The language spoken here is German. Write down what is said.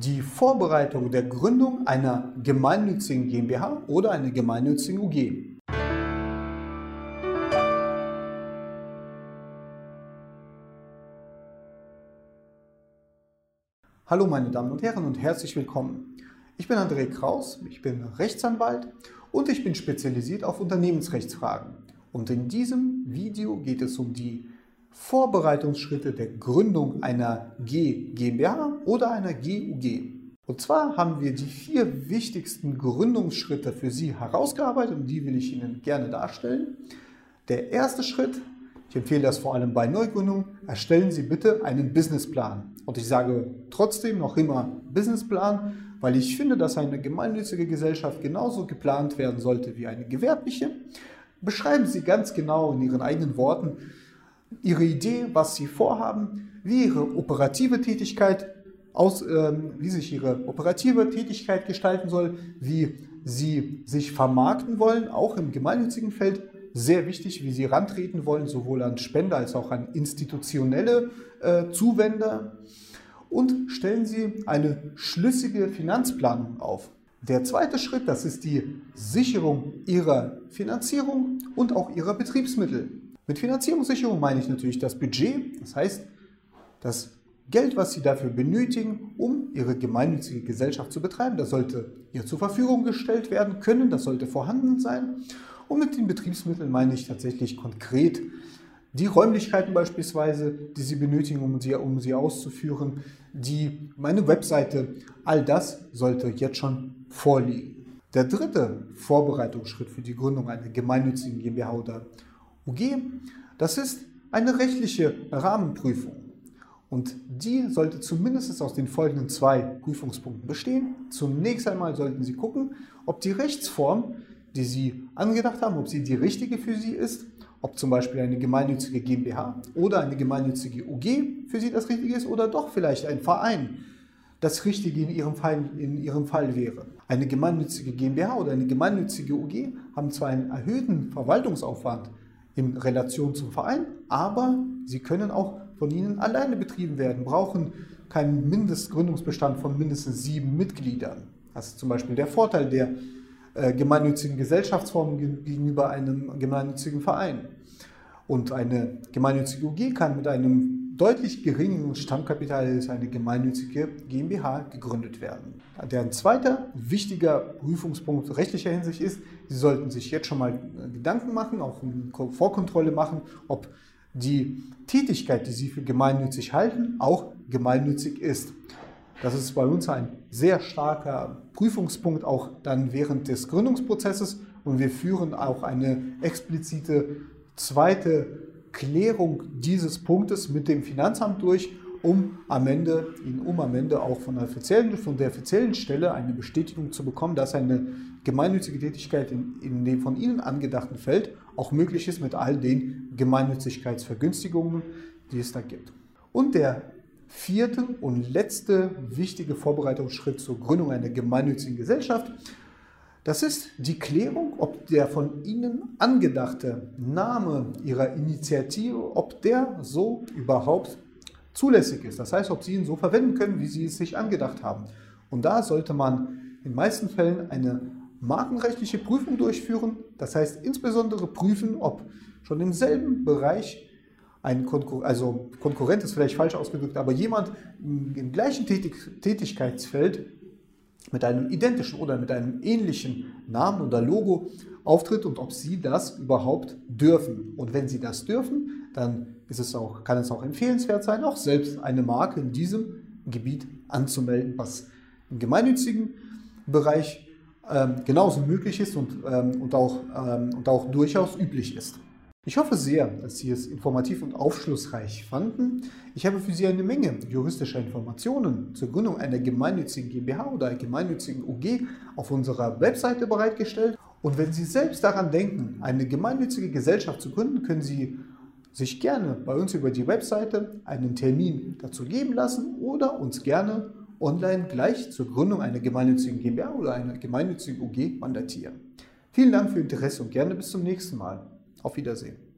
die Vorbereitung der Gründung einer gemeinnützigen GmbH oder einer gemeinnützigen UG. Hallo meine Damen und Herren und herzlich willkommen. Ich bin André Kraus, ich bin Rechtsanwalt und ich bin spezialisiert auf Unternehmensrechtsfragen. Und in diesem Video geht es um die Vorbereitungsschritte der Gründung einer G GmbH oder einer GUG. Und zwar haben wir die vier wichtigsten Gründungsschritte für Sie herausgearbeitet und die will ich Ihnen gerne darstellen. Der erste Schritt, ich empfehle das vor allem bei Neugründungen, erstellen Sie bitte einen Businessplan. Und ich sage trotzdem noch immer Businessplan, weil ich finde, dass eine gemeinnützige Gesellschaft genauso geplant werden sollte wie eine gewerbliche. Beschreiben Sie ganz genau in Ihren eigenen Worten, ihre Idee, was sie vorhaben, wie ihre operative Tätigkeit aus, ähm, wie sich ihre operative Tätigkeit gestalten soll, wie sie sich vermarkten wollen, auch im gemeinnützigen Feld. Sehr wichtig, wie sie rantreten wollen, sowohl an Spender als auch an institutionelle äh, Zuwender. Und stellen Sie eine schlüssige Finanzplanung auf. Der zweite Schritt, das ist die Sicherung Ihrer Finanzierung und auch Ihrer Betriebsmittel. Mit Finanzierungssicherung meine ich natürlich das Budget, das heißt das Geld, was Sie dafür benötigen, um Ihre gemeinnützige Gesellschaft zu betreiben. Das sollte ihr zur Verfügung gestellt werden können, das sollte vorhanden sein. Und mit den Betriebsmitteln meine ich tatsächlich konkret die Räumlichkeiten beispielsweise, die Sie benötigen, um sie, um sie auszuführen, die, meine Webseite, all das sollte jetzt schon vorliegen. Der dritte Vorbereitungsschritt für die Gründung einer gemeinnützigen GmbH oder UG, das ist eine rechtliche Rahmenprüfung. Und die sollte zumindest aus den folgenden zwei Prüfungspunkten bestehen. Zunächst einmal sollten Sie gucken, ob die Rechtsform, die Sie angedacht haben, ob sie die richtige für Sie ist, ob zum Beispiel eine gemeinnützige GmbH oder eine gemeinnützige UG für Sie das Richtige ist oder doch vielleicht ein Verein das Richtige in Ihrem Fall, in Ihrem Fall wäre. Eine gemeinnützige GmbH oder eine gemeinnützige UG haben zwar einen erhöhten Verwaltungsaufwand, in Relation zum Verein, aber sie können auch von Ihnen alleine betrieben werden, brauchen keinen Mindestgründungsbestand von mindestens sieben Mitgliedern. Das ist zum Beispiel der Vorteil der äh, gemeinnützigen Gesellschaftsform gegenüber einem gemeinnützigen Verein. Und eine gemeinnützige UG kann mit einem deutlich geringeren Stammkapital als eine gemeinnützige GmbH gegründet werden. Der zweite wichtiger Prüfungspunkt rechtlicher Hinsicht ist, Sie sollten sich jetzt schon mal äh, Gedanken machen, auch eine Vorkontrolle machen, ob die Tätigkeit, die Sie für gemeinnützig halten, auch gemeinnützig ist. Das ist bei uns ein sehr starker Prüfungspunkt, auch dann während des Gründungsprozesses. Und wir führen auch eine explizite zweite Klärung dieses Punktes mit dem Finanzamt durch, um am Ende, um am Ende auch von der offiziellen, von der offiziellen Stelle eine Bestätigung zu bekommen, dass eine gemeinnützige Tätigkeit in, in dem von Ihnen angedachten Feld auch möglich ist mit all den Gemeinnützigkeitsvergünstigungen, die es da gibt. Und der vierte und letzte wichtige Vorbereitungsschritt zur Gründung einer gemeinnützigen Gesellschaft das ist die Klärung, ob der von Ihnen angedachte Name Ihrer Initiative, ob der so überhaupt zulässig ist. Das heißt, ob Sie ihn so verwenden können, wie Sie es sich angedacht haben. Und da sollte man in den meisten Fällen eine markenrechtliche Prüfung durchführen. Das heißt insbesondere prüfen, ob schon im selben Bereich ein Konkur also Konkurrent ist vielleicht falsch ausgedrückt, aber jemand im gleichen Tätig Tätigkeitsfeld mit einem identischen oder mit einem ähnlichen Namen oder Logo auftritt und ob Sie das überhaupt dürfen. Und wenn Sie das dürfen, dann ist es auch, kann es auch empfehlenswert sein, auch selbst eine Marke in diesem Gebiet anzumelden, was im gemeinnützigen Bereich ähm, genauso möglich ist und, ähm, und, auch, ähm, und auch durchaus üblich ist. Ich hoffe sehr, dass Sie es informativ und aufschlussreich fanden. Ich habe für Sie eine Menge juristischer Informationen zur Gründung einer gemeinnützigen GmbH oder einer gemeinnützigen UG auf unserer Webseite bereitgestellt. Und wenn Sie selbst daran denken, eine gemeinnützige Gesellschaft zu gründen, können Sie sich gerne bei uns über die Webseite einen Termin dazu geben lassen oder uns gerne online gleich zur Gründung einer gemeinnützigen GmbH oder einer gemeinnützigen UG mandatieren. Vielen Dank für Ihr Interesse und gerne bis zum nächsten Mal. Auf Wiedersehen.